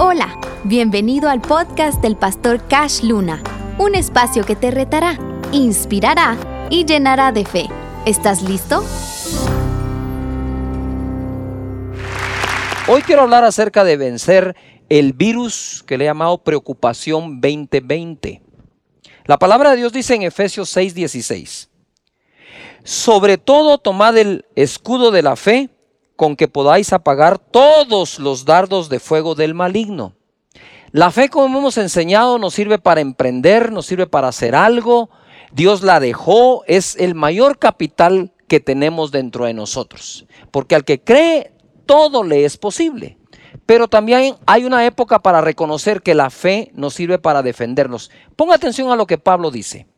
Hola, bienvenido al podcast del pastor Cash Luna, un espacio que te retará, inspirará y llenará de fe. ¿Estás listo? Hoy quiero hablar acerca de vencer el virus que le he llamado preocupación 2020. La palabra de Dios dice en Efesios 6:16, sobre todo tomad el escudo de la fe con que podáis apagar todos los dardos de fuego del maligno. La fe, como hemos enseñado, nos sirve para emprender, nos sirve para hacer algo. Dios la dejó, es el mayor capital que tenemos dentro de nosotros. Porque al que cree, todo le es posible. Pero también hay una época para reconocer que la fe nos sirve para defendernos. Ponga atención a lo que Pablo dice.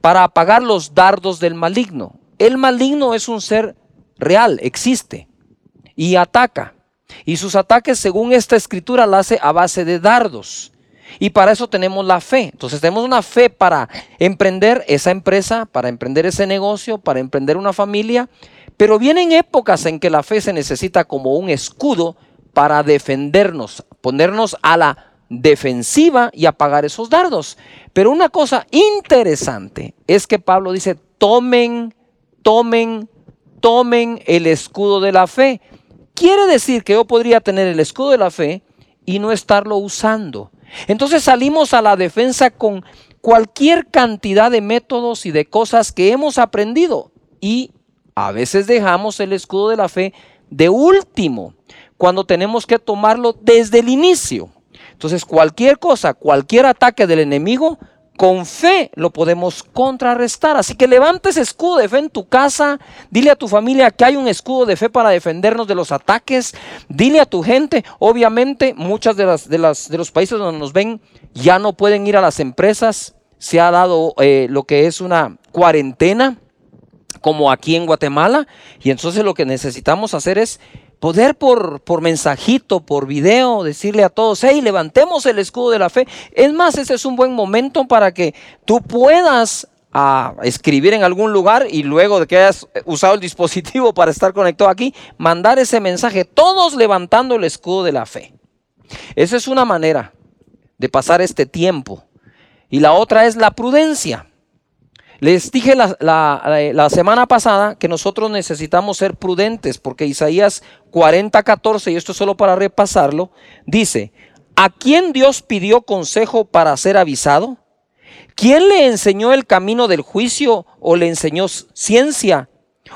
Para apagar los dardos del maligno. El maligno es un ser real, existe y ataca. Y sus ataques, según esta escritura, la hace a base de dardos. Y para eso tenemos la fe. Entonces tenemos una fe para emprender esa empresa, para emprender ese negocio, para emprender una familia. Pero vienen épocas en que la fe se necesita como un escudo para defendernos, ponernos a la defensiva y apagar esos dardos. Pero una cosa interesante es que Pablo dice, tomen, tomen, tomen el escudo de la fe. Quiere decir que yo podría tener el escudo de la fe y no estarlo usando. Entonces salimos a la defensa con cualquier cantidad de métodos y de cosas que hemos aprendido y a veces dejamos el escudo de la fe de último, cuando tenemos que tomarlo desde el inicio. Entonces cualquier cosa, cualquier ataque del enemigo, con fe lo podemos contrarrestar. Así que levanta ese escudo de fe en tu casa. Dile a tu familia que hay un escudo de fe para defendernos de los ataques. Dile a tu gente, obviamente, muchas de las de las de los países donde nos ven ya no pueden ir a las empresas. Se ha dado eh, lo que es una cuarentena, como aquí en Guatemala. Y entonces lo que necesitamos hacer es poder por, por mensajito, por video, decirle a todos, hey, levantemos el escudo de la fe. Es más, ese es un buen momento para que tú puedas ah, escribir en algún lugar y luego de que hayas usado el dispositivo para estar conectado aquí, mandar ese mensaje, todos levantando el escudo de la fe. Esa es una manera de pasar este tiempo. Y la otra es la prudencia. Les dije la, semana pasada que nosotros necesitamos ser prudentes porque Isaías 40, 14, y esto es solo para repasarlo, dice, ¿a quién Dios pidió consejo para ser avisado? ¿Quién le enseñó el camino del juicio o le enseñó ciencia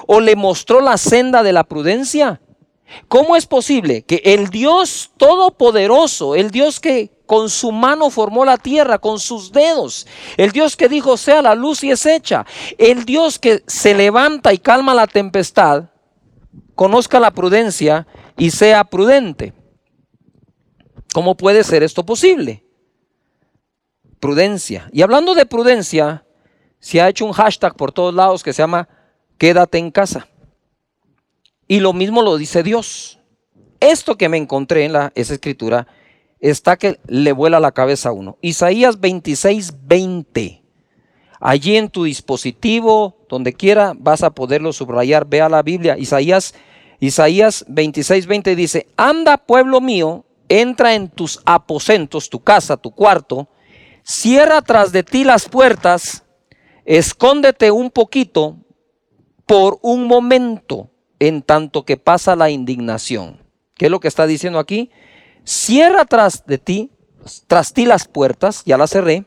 o le mostró la senda de la prudencia? ¿Cómo es posible que el Dios todopoderoso, el Dios que con su mano formó la tierra, con sus dedos. El Dios que dijo sea la luz y es hecha. El Dios que se levanta y calma la tempestad, conozca la prudencia y sea prudente. ¿Cómo puede ser esto posible? Prudencia. Y hablando de prudencia, se ha hecho un hashtag por todos lados que se llama quédate en casa. Y lo mismo lo dice Dios. Esto que me encontré en la, esa escritura está que le vuela la cabeza a uno. Isaías 26, 20. Allí en tu dispositivo, donde quiera, vas a poderlo subrayar. Vea la Biblia. Isaías, Isaías 26, 20 dice, anda pueblo mío, entra en tus aposentos, tu casa, tu cuarto, cierra tras de ti las puertas, escóndete un poquito por un momento en tanto que pasa la indignación. ¿Qué es lo que está diciendo aquí? Cierra tras de ti, tras ti las puertas, ya las cerré,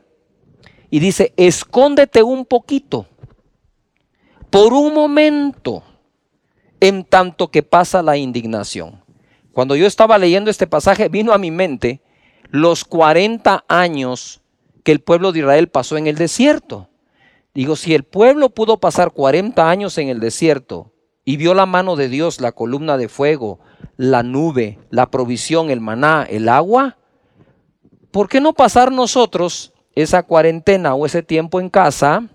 y dice, escóndete un poquito, por un momento, en tanto que pasa la indignación. Cuando yo estaba leyendo este pasaje, vino a mi mente los 40 años que el pueblo de Israel pasó en el desierto. Digo, si el pueblo pudo pasar 40 años en el desierto y vio la mano de Dios, la columna de fuego, la nube, la provisión, el maná, el agua, ¿por qué no pasar nosotros esa cuarentena o ese tiempo en casa,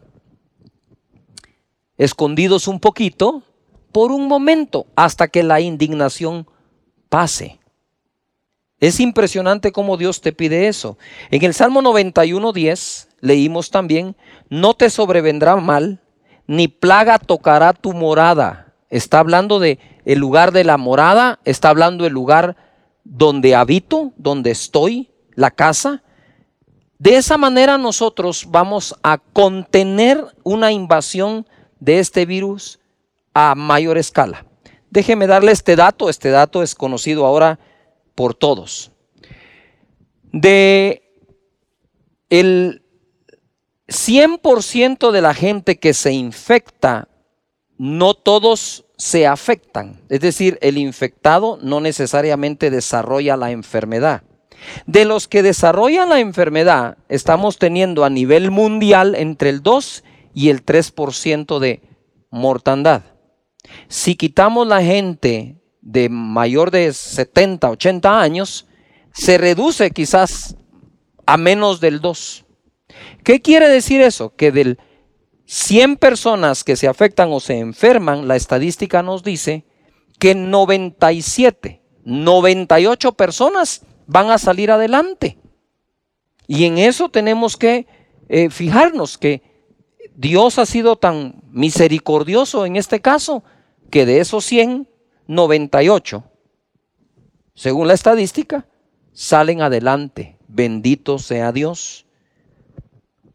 escondidos un poquito, por un momento, hasta que la indignación pase? Es impresionante cómo Dios te pide eso. En el Salmo 91.10 leímos también, no te sobrevendrá mal, ni plaga tocará tu morada. Está hablando de el lugar de la morada, está hablando del lugar donde habito, donde estoy, la casa. De esa manera nosotros vamos a contener una invasión de este virus a mayor escala. Déjeme darle este dato, este dato es conocido ahora por todos. De el 100% de la gente que se infecta, no todos se afectan. Es decir, el infectado no necesariamente desarrolla la enfermedad. De los que desarrollan la enfermedad, estamos teniendo a nivel mundial entre el 2 y el 3% de mortandad. Si quitamos la gente de mayor de 70, 80 años, se reduce quizás a menos del 2. ¿Qué quiere decir eso? Que del 100 personas que se afectan o se enferman, la estadística nos dice que 97, 98 personas van a salir adelante. Y en eso tenemos que eh, fijarnos que Dios ha sido tan misericordioso en este caso que de esos 100, 98, según la estadística, salen adelante. Bendito sea Dios.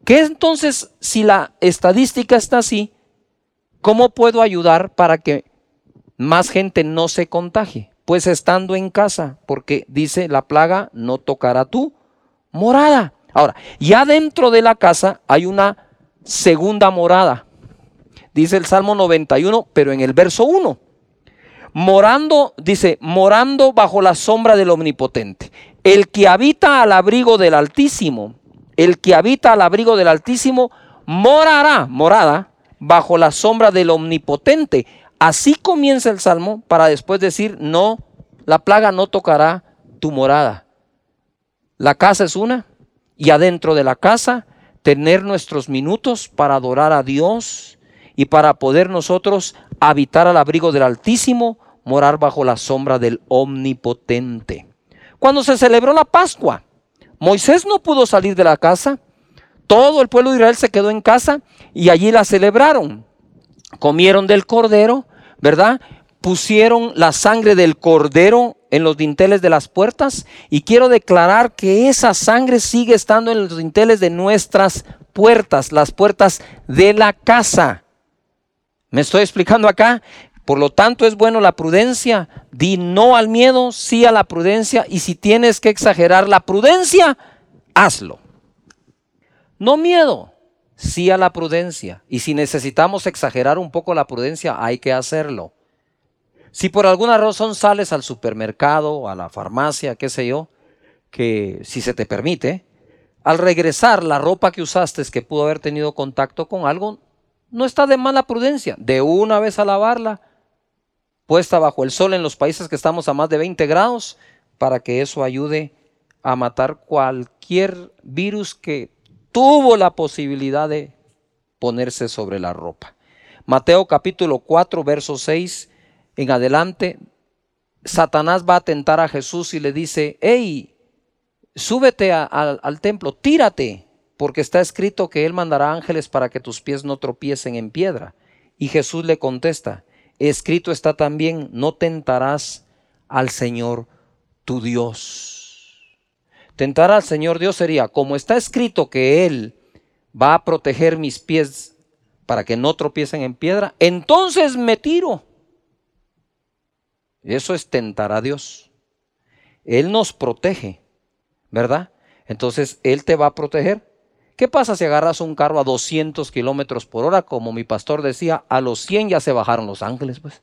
¿Qué entonces, si la estadística está así, cómo puedo ayudar para que más gente no se contagie? Pues estando en casa, porque dice la plaga no tocará tu morada. Ahora, ya dentro de la casa hay una segunda morada. Dice el Salmo 91, pero en el verso 1. Morando, dice, morando bajo la sombra del Omnipotente. El que habita al abrigo del Altísimo, el que habita al abrigo del Altísimo, morará, morada, bajo la sombra del Omnipotente. Así comienza el Salmo para después decir, no, la plaga no tocará tu morada. La casa es una y adentro de la casa tener nuestros minutos para adorar a Dios y para poder nosotros habitar al abrigo del Altísimo, morar bajo la sombra del Omnipotente. Cuando se celebró la Pascua, Moisés no pudo salir de la casa, todo el pueblo de Israel se quedó en casa y allí la celebraron. Comieron del cordero, ¿verdad? Pusieron la sangre del cordero en los dinteles de las puertas y quiero declarar que esa sangre sigue estando en los dinteles de nuestras puertas, las puertas de la casa. ¿Me estoy explicando acá? Por lo tanto es bueno la prudencia. Di no al miedo, sí a la prudencia y si tienes que exagerar la prudencia, hazlo. No miedo, sí a la prudencia. Y si necesitamos exagerar un poco la prudencia, hay que hacerlo. Si por alguna razón sales al supermercado, a la farmacia, qué sé yo, que si se te permite, al regresar la ropa que usaste que pudo haber tenido contacto con algo, no está de mala prudencia. De una vez a lavarla, puesta bajo el sol en los países que estamos a más de 20 grados, para que eso ayude a matar cualquier virus que tuvo la posibilidad de ponerse sobre la ropa. Mateo capítulo 4, verso 6 en adelante, Satanás va a tentar a Jesús y le dice, hey, súbete al templo, tírate, porque está escrito que Él mandará ángeles para que tus pies no tropiecen en piedra. Y Jesús le contesta, escrito está también, no tentarás al Señor tu Dios. Tentar al Señor Dios sería, como está escrito que Él va a proteger mis pies para que no tropiecen en piedra, entonces me tiro. Eso es tentar a Dios. Él nos protege, ¿verdad? Entonces, Él te va a proteger. ¿Qué pasa si agarras un carro a 200 kilómetros por hora? Como mi pastor decía, a los 100 ya se bajaron los ángeles, pues.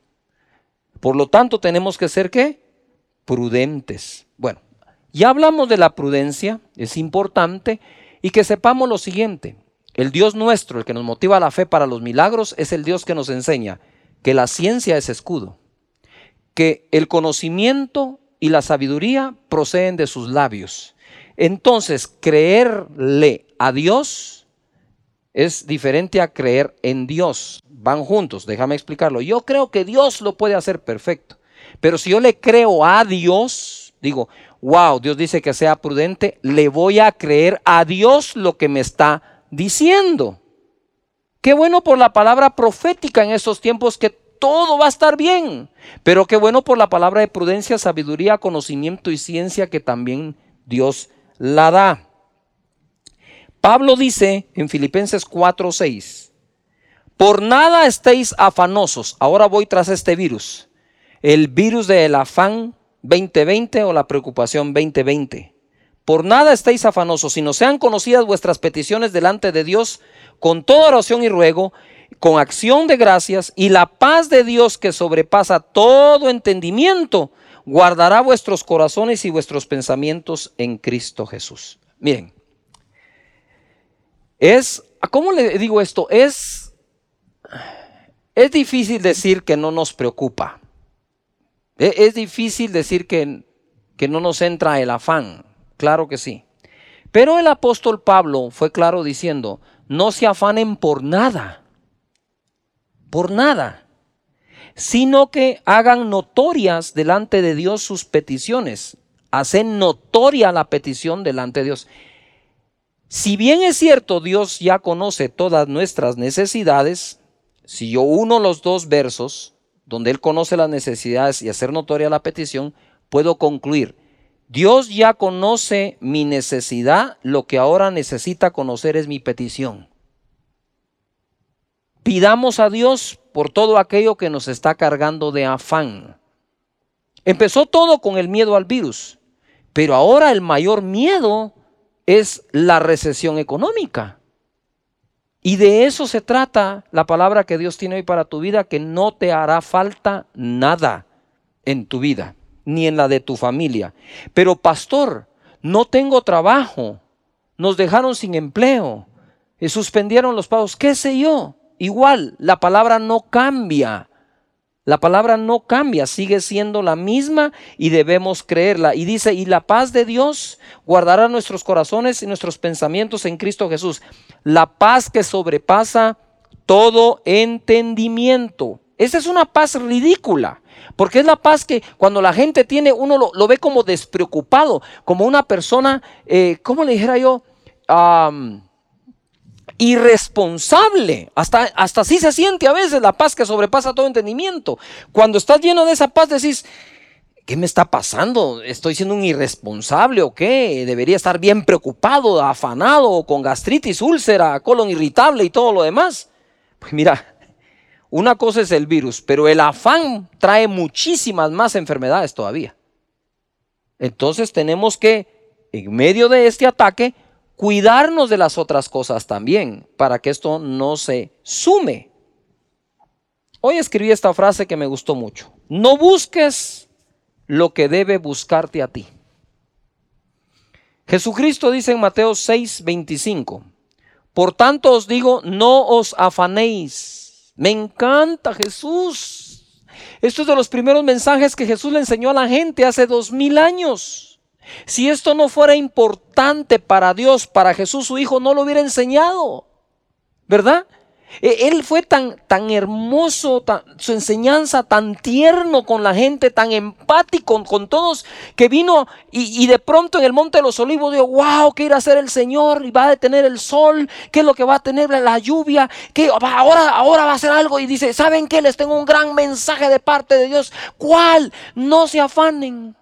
Por lo tanto, tenemos que ser qué? Prudentes. Bueno, ya hablamos de la prudencia, es importante, y que sepamos lo siguiente. El Dios nuestro, el que nos motiva la fe para los milagros, es el Dios que nos enseña que la ciencia es escudo que el conocimiento y la sabiduría proceden de sus labios. Entonces, creerle a Dios es diferente a creer en Dios. Van juntos, déjame explicarlo. Yo creo que Dios lo puede hacer perfecto. Pero si yo le creo a Dios, digo, wow, Dios dice que sea prudente, le voy a creer a Dios lo que me está diciendo. Qué bueno por la palabra profética en estos tiempos que todo va a estar bien. Pero qué bueno por la palabra de prudencia, sabiduría, conocimiento y ciencia que también Dios la da. Pablo dice en Filipenses 4:6, por nada estéis afanosos. Ahora voy tras este virus. El virus del afán 2020 o la preocupación 2020. Por nada estéis afanosos, sino sean conocidas vuestras peticiones delante de Dios con toda oración y ruego, con acción de gracias, y la paz de Dios que sobrepasa todo entendimiento, guardará vuestros corazones y vuestros pensamientos en Cristo Jesús. Miren, es, ¿cómo le digo esto? Es, es difícil decir que no nos preocupa. E, es difícil decir que, que no nos entra el afán. Claro que sí. Pero el apóstol Pablo fue claro diciendo, no se afanen por nada, por nada, sino que hagan notorias delante de Dios sus peticiones. Hacen notoria la petición delante de Dios. Si bien es cierto, Dios ya conoce todas nuestras necesidades, si yo uno los dos versos, donde Él conoce las necesidades y hacer notoria la petición, puedo concluir, Dios ya conoce mi necesidad, lo que ahora necesita conocer es mi petición. Pidamos a Dios por todo aquello que nos está cargando de afán. Empezó todo con el miedo al virus, pero ahora el mayor miedo es la recesión económica. Y de eso se trata la palabra que Dios tiene hoy para tu vida, que no te hará falta nada en tu vida, ni en la de tu familia. Pero pastor, no tengo trabajo, nos dejaron sin empleo, y suspendieron los pagos, qué sé yo. Igual, la palabra no cambia. La palabra no cambia, sigue siendo la misma y debemos creerla. Y dice, y la paz de Dios guardará nuestros corazones y nuestros pensamientos en Cristo Jesús. La paz que sobrepasa todo entendimiento. Esa es una paz ridícula, porque es la paz que cuando la gente tiene, uno lo, ve como despreocupado, como una persona, eh, ¿cómo le dijera yo? Irresponsable. Hasta, hasta así se siente a veces la paz que sobrepasa todo entendimiento. Cuando estás lleno de esa paz decís, ¿qué me está pasando? ¿Estoy siendo un irresponsable o qué? Debería estar bien preocupado, afanado, con gastritis, úlcera, colon irritable y todo lo demás. Pues mira, una cosa es el virus, pero el afán trae muchísimas más enfermedades todavía. Entonces tenemos que, en medio de este ataque, cuidarnos de las otras cosas también, para que esto no se sume. Hoy escribí esta frase que me gustó mucho. No busques lo que debe buscarte a ti. Jesucristo dice en Mateo 6, 25, por tanto os digo, no os afanéis. Me encanta Jesús. Esto es de los primeros mensajes que Jesús le enseñó a la gente hace dos mil años. Si esto no fuera importante para Dios, para Jesús su Hijo, no lo hubiera enseñado. ¿Verdad? E, él fue tan, tan hermoso, su enseñanza tan tierno con la gente, tan empático con, todos, que vino y, de pronto en el Monte de los Olivos dijo, wow, ¿qué irá a hacer el Señor? Y va a detener el sol, ¿qué es lo que va a tener la lluvia? ¿Qué, ahora, ahora va a hacer algo y dice, ¿saben qué? Les tengo un gran mensaje de parte de Dios. ¿Cuál? No se afanen.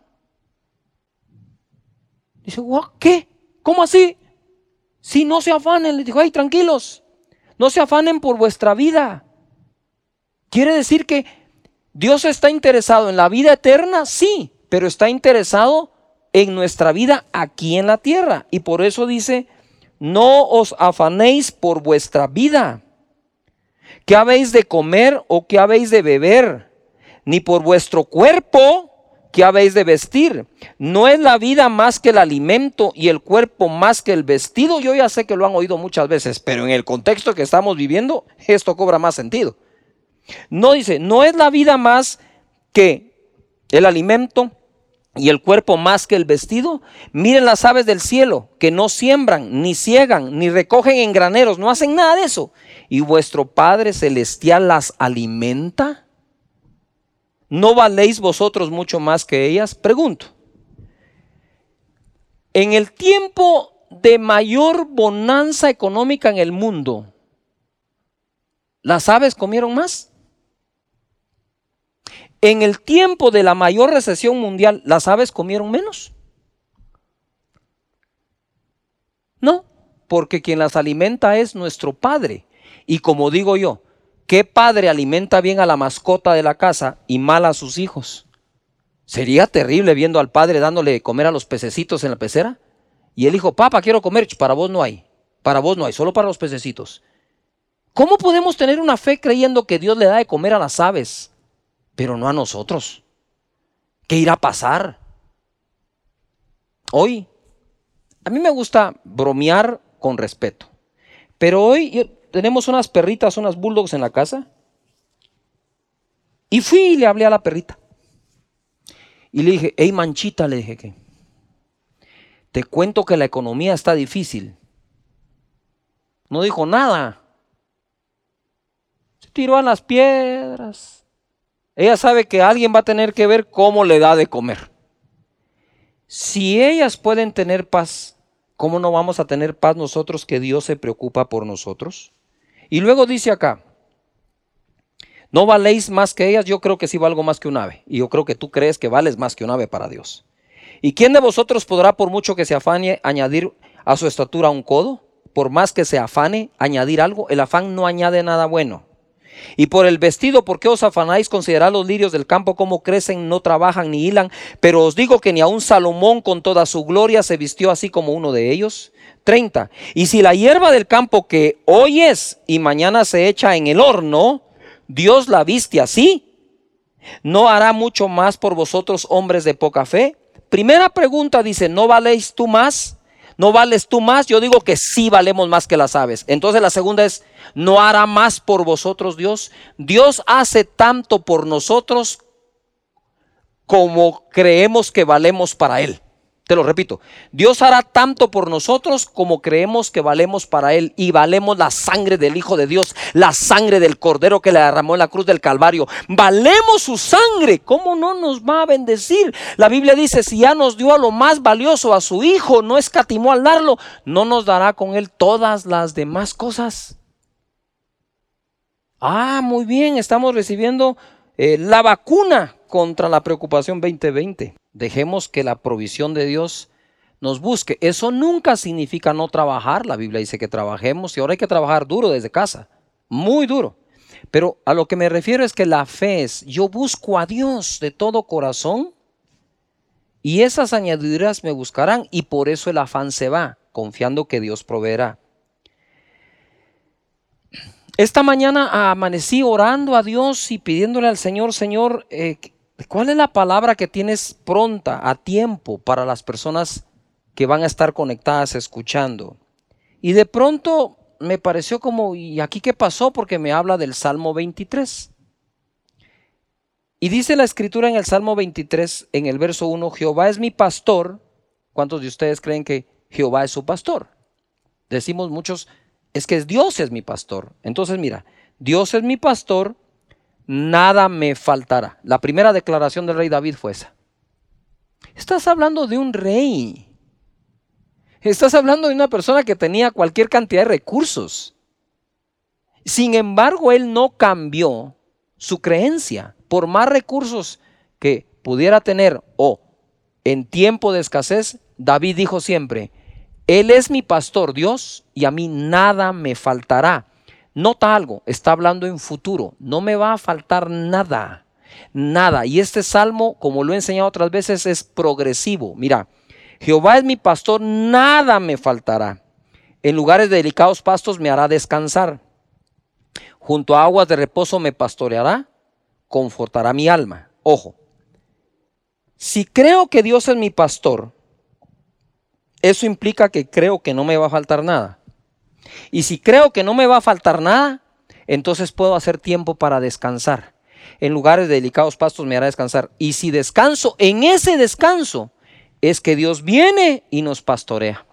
Dice, ¿qué? ¿Cómo así? Si no se afanen, le dijo, ay, tranquilos, no se afanen por vuestra vida. Quiere decir que Dios está interesado en la vida eterna, sí, pero está interesado en nuestra vida aquí en la tierra. Y por eso dice, no os afanéis por vuestra vida. ¿Qué habéis de comer o qué habéis de beber? Ni por vuestro cuerpo, ¿qué habéis de vestir? ¿No es la vida más que el alimento y el cuerpo más que el vestido? Yo ya sé que lo han oído muchas veces, pero en el contexto que estamos viviendo, esto cobra más sentido. No dice, ¿no es la vida más que el alimento y el cuerpo más que el vestido? Miren las aves del cielo, que no siembran, ni ciegan, ni recogen en graneros, no hacen nada de eso. ¿Y vuestro Padre Celestial las alimenta? ¿No valéis vosotros mucho más que ellas? Pregunto. En el tiempo de mayor bonanza económica en el mundo, ¿las aves comieron más? En el tiempo de la mayor recesión mundial, ¿las aves comieron menos? No, porque quien las alimenta es nuestro Padre. Y como digo yo, ¿qué padre alimenta bien a la mascota de la casa y mal a sus hijos? Sería terrible viendo al padre dándole de comer a los pececitos en la pecera. Y el hijo, papá, quiero comer, para vos no hay. Para vos no hay, solo para los pececitos. ¿Cómo podemos tener una fe creyendo que Dios le da de comer a las aves, pero no a nosotros? ¿Qué irá a pasar? Hoy, a mí me gusta bromear con respeto, pero hoy tenemos unas perritas, unas bulldogs en la casa, y fui y le hablé a la perrita. Y le dije, hey manchita, le dije que te cuento que la economía está difícil. No dijo nada. Se tiró a las piedras. Ella sabe que alguien va a tener que ver cómo le da de comer. Si ellas pueden tener paz, ¿cómo no vamos a tener paz nosotros que Dios se preocupa por nosotros? Y luego dice acá, no valéis más que ellas, yo creo que sí valgo más que un ave. Y yo creo que tú crees que vales más que un ave para Dios. ¿Y quién de vosotros podrá, por mucho que se afane, añadir a su estatura un codo? Por más que se afane, añadir algo. El afán no añade nada bueno. Y por el vestido, ¿por qué os afanáis? Considerad los lirios del campo, cómo crecen, no trabajan ni hilan. Pero os digo que ni aun Salomón con toda su gloria se vistió así como uno de ellos. 30. Y si la hierba del campo que hoy es y mañana se echa en el horno, Dios la viste así, ¿no hará mucho más por vosotros hombres de poca fe? Primera pregunta dice, ¿no valéis tú más? ¿No vales tú más? Yo digo que sí valemos más que las aves. Entonces la segunda es, ¿no hará más por vosotros Dios? Dios hace tanto por nosotros como creemos que valemos para Él. Te lo repito, Dios hará tanto por nosotros como creemos que valemos para Él y valemos la sangre del Hijo de Dios, la sangre del Cordero que le derramó en la cruz del Calvario. Valemos su sangre, ¿cómo no nos va a bendecir? La Biblia dice, si ya nos dio a lo más valioso, a su Hijo, no escatimó al darlo, no nos dará con Él todas las demás cosas. Ah, muy bien, estamos recibiendo eh, la vacuna contra la preocupación 2020. Dejemos que la provisión de Dios nos busque. Eso nunca significa no trabajar. La Biblia dice que trabajemos y ahora hay que trabajar duro desde casa. Muy duro. Pero a lo que me refiero es que la fe es, yo busco a Dios de todo corazón y esas añadiduras me buscarán y por eso el afán se va, confiando que Dios proveerá. Esta mañana amanecí orando a Dios y pidiéndole al Señor, Señor, eh, ¿Cuál es la palabra que tienes pronta, a tiempo, para las personas que van a estar conectadas escuchando? Y de pronto me pareció como, ¿y aquí qué pasó? Porque me habla del Salmo 23. Y dice la escritura en el Salmo 23, en el verso 1, Jehová es mi pastor. ¿Cuántos de ustedes creen que Jehová es su pastor? Decimos muchos, es que Dios es mi pastor. Entonces mira, Dios es mi pastor, nada me faltará. La primera declaración del rey David fue esa. Estás hablando de un rey. Estás hablando de una persona que tenía cualquier cantidad de recursos. Sin embargo, él no cambió su creencia. Por más recursos que pudiera tener o en tiempo de escasez, David dijo siempre, Él es mi pastor Dios y a mí nada me faltará. Nota algo, está hablando en futuro, no me va a faltar nada, nada. Y este salmo, como lo he enseñado otras veces, es progresivo. Mira, Jehová es mi pastor, nada me faltará. En lugares de delicados pastos me hará descansar. Junto a aguas de reposo me pastoreará, confortará mi alma. Ojo, si creo que Dios es mi pastor, eso implica que creo que no me va a faltar nada. Y si creo que no me va a faltar nada, entonces puedo hacer tiempo para descansar. En lugares de delicados pastos me hará descansar. Y si descanso, en ese descanso es que Dios viene y nos pastorea.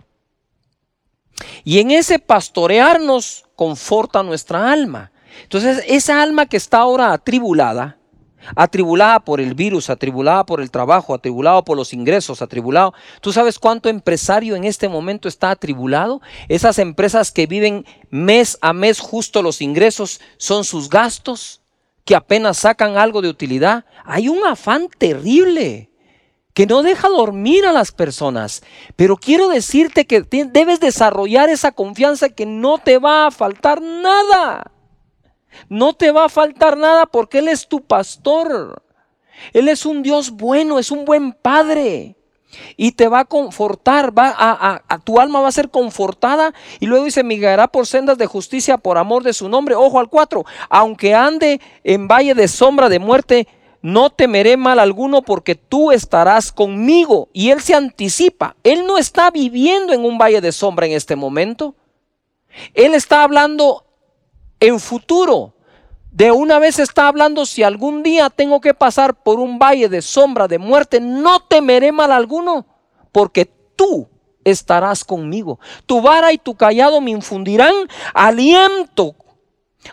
Y en ese pastorearnos conforta nuestra alma. Entonces, esa alma que está ahora atribulada, atribulada por el virus, atribulada por el trabajo, atribulado por los ingresos, atribulado. ¿Tú sabes cuánto empresario en este momento está atribulado? Esas empresas que viven mes a mes justo los ingresos son sus gastos. que apenas sacan algo de utilidad. Hay un afán terrible que no deja dormir a las personas. Pero quiero decirte que debes desarrollar esa confianza que no te va a faltar nada. No te va a faltar nada porque Él es tu pastor. Él es un Dios bueno, es un buen Padre. Y te va a confortar, va a, tu alma va a ser confortada. Y luego dice, migrará por sendas de justicia por amor de su nombre. Ojo al 4, aunque ande en valle de sombra de muerte, no temeré mal alguno porque tú estarás conmigo. Y él se anticipa. Él no está viviendo en un valle de sombra en este momento. Él está hablando en futuro. De una vez está hablando, si algún día tengo que pasar por un valle de sombra de muerte, no temeré mal alguno, porque tú estarás conmigo. Tu vara y tu callado me infundirán aliento.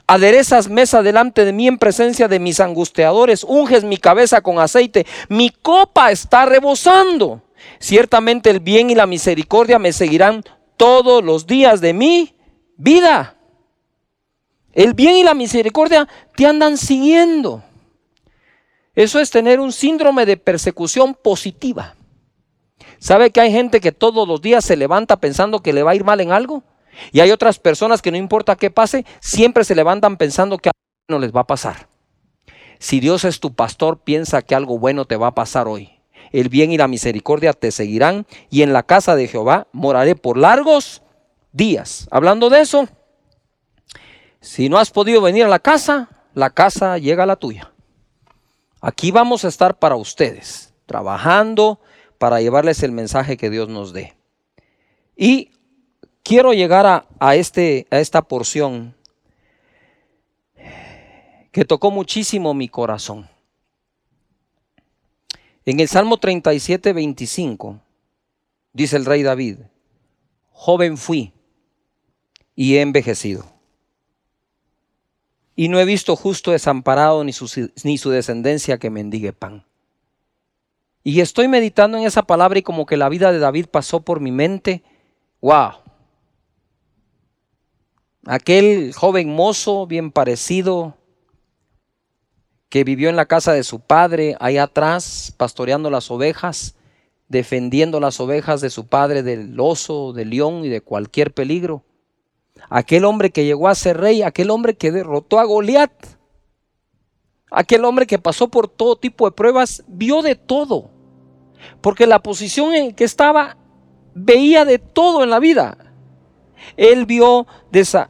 Aderezas mesa delante de mí en presencia de mis angustiadores, unges mi cabeza con aceite, mi copa está rebosando. Ciertamente el bien y la misericordia me seguirán todos los días de mi vida el bien y la misericordia te andan siguiendo. Eso es tener un síndrome de persecución positiva. ¿Sabe que hay gente que todos los días se levanta pensando que le va a ir mal en algo? Y hay otras personas que no importa qué pase, siempre se levantan pensando que algo no les va a pasar. Si Dios es tu pastor, piensa que algo bueno te va a pasar hoy. El bien y la misericordia te seguirán y en la casa de Jehová moraré por largos días. Hablando de eso, si no has podido venir a la casa, la casa llega a la tuya. Aquí vamos a estar para ustedes, trabajando para llevarles el mensaje que Dios nos dé. Y quiero llegar a, este, a esta porción que tocó muchísimo mi corazón. En el Salmo 37, 25, dice el rey David, joven fui y he envejecido y no he visto justo desamparado ni su, ni su descendencia que mendigue pan. Y estoy meditando en esa palabra y como que la vida de David pasó por mi mente. ¡Wow! Aquel joven mozo, bien parecido, que vivió en la casa de su padre, ahí atrás, pastoreando las ovejas, defendiendo las ovejas de su padre del oso, del león y de cualquier peligro aquel hombre que llegó a ser rey, aquel hombre que derrotó a Goliat, aquel hombre que pasó por todo tipo de pruebas, vio de todo, porque la posición en que estaba veía de todo en la vida. Él vio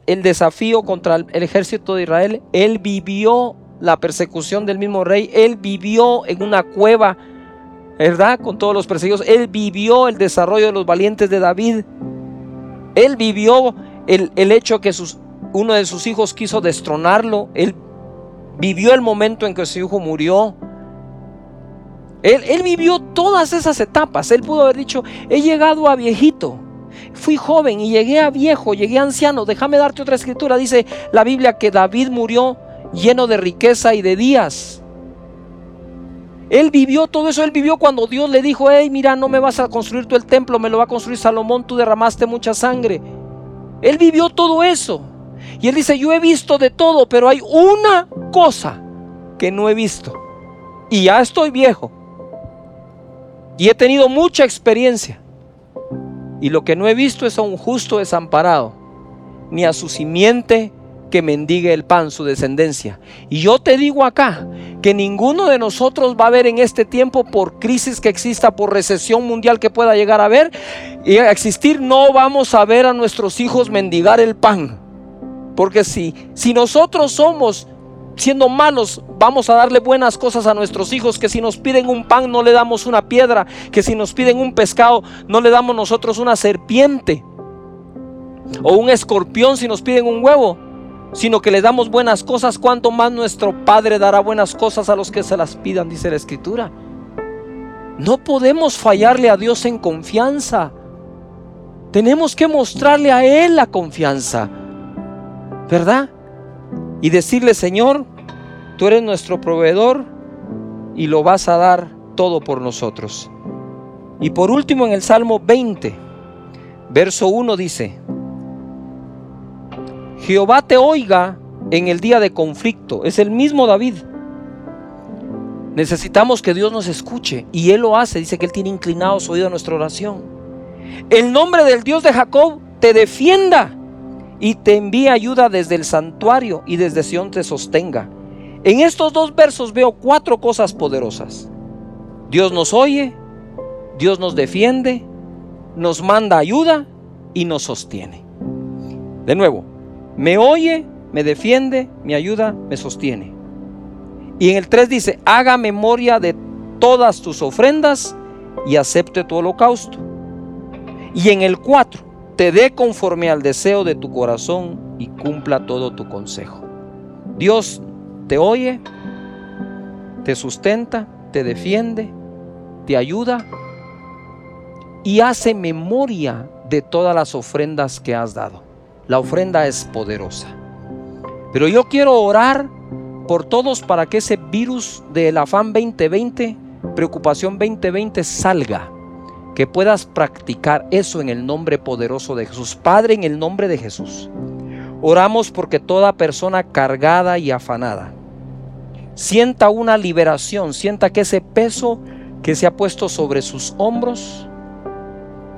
el desafío contra el ejército de Israel, él vivió la persecución del mismo rey, él vivió en una cueva, ¿verdad? Con todos los perseguidos, él vivió el desarrollo de los valientes de David, él vivió el, hecho que sus, uno de sus hijos quiso destronarlo, él vivió el momento en que su hijo murió. Él, él vivió todas esas etapas. Él pudo haber dicho, he llegado a viejito. Fui joven y llegué a viejo, llegué a anciano. Déjame darte otra escritura. Dice la Biblia que David murió lleno de riqueza y de días. Él vivió todo eso, él vivió cuando Dios le dijo, hey, mira, no me vas a construir tú el templo, me lo va a construir Salomón, tú derramaste mucha sangre. Él vivió todo eso. Y él dice, yo he visto de todo, pero hay una cosa que no he visto. Y ya estoy viejo. Y he tenido mucha experiencia. Y lo que no he visto es a un justo desamparado, ni a su simiente que mendigue el pan, su descendencia. Y yo te digo acá que ninguno de nosotros va a ver en este tiempo, por crisis que exista, por recesión mundial que pueda llegar a haber y a existir, no vamos a ver a nuestros hijos mendigar el pan. Porque si, si nosotros somos siendo malos, vamos a darle buenas cosas a nuestros hijos, que si nos piden un pan no le damos una piedra, que si nos piden un pescado no le damos nosotros una serpiente o un escorpión si nos piden un huevo sino que le damos buenas cosas, cuanto más nuestro Padre dará buenas cosas a los que se las pidan, dice la Escritura. No podemos fallarle a Dios en confianza. Tenemos que mostrarle a Él la confianza, ¿verdad? Y decirle, Señor, tú eres nuestro proveedor y lo vas a dar todo por nosotros. Y por último en el Salmo 20, verso 1 dice, Jehová te oiga en el día de conflicto. Es el mismo David. Necesitamos que Dios nos escuche y Él lo hace. Dice que Él tiene inclinado su oído a nuestra oración. El nombre del Dios de Jacob te defienda y te envíe ayuda desde el santuario y desde Sion te sostenga. En estos dos versos veo cuatro cosas poderosas. Dios nos oye, Dios nos defiende, nos manda ayuda y nos sostiene. De nuevo, me oye, me defiende, me ayuda, me sostiene. Y en el 3 dice, haga memoria de todas tus ofrendas y acepte tu holocausto. Y en el 4, te dé conforme al deseo de tu corazón y cumpla todo tu consejo. Dios te oye, te sustenta, te defiende, te ayuda y hace memoria de todas las ofrendas que has dado. La ofrenda es poderosa. Pero yo quiero orar por todos para que ese virus del afán 2020, preocupación 2020 salga. Que puedas practicar eso en el nombre poderoso de Jesús. Padre, en el nombre de Jesús. Oramos porque toda persona cargada y afanada sienta una liberación, sienta que ese peso que se ha puesto sobre sus hombros,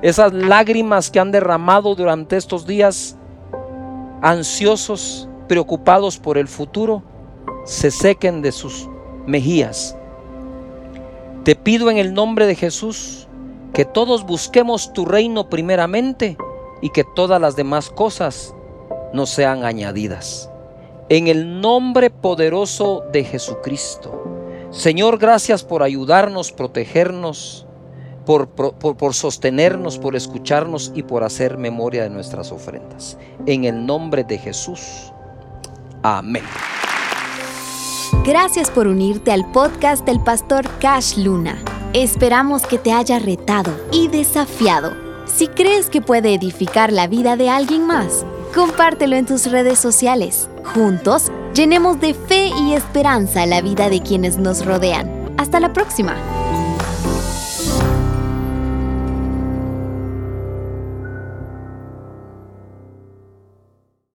esas lágrimas que han derramado durante estos días, ansiosos, preocupados por el futuro, se sequen de sus mejillas. Te pido en el nombre de Jesús que todos busquemos tu reino primeramente y que todas las demás cosas nos sean añadidas. En el nombre poderoso de Jesucristo. Señor, gracias por ayudarnos, protegernos, por, por, sostenernos, por escucharnos y por hacer memoria de nuestras ofrendas. En el nombre de Jesús. Amén. Gracias por unirte al podcast del pastor Cash Luna. Esperamos que te haya retado y desafiado. Si crees que puede edificar la vida de alguien más, compártelo en tus redes sociales. Juntos, llenemos de fe y esperanza la vida de quienes nos rodean. Hasta la próxima.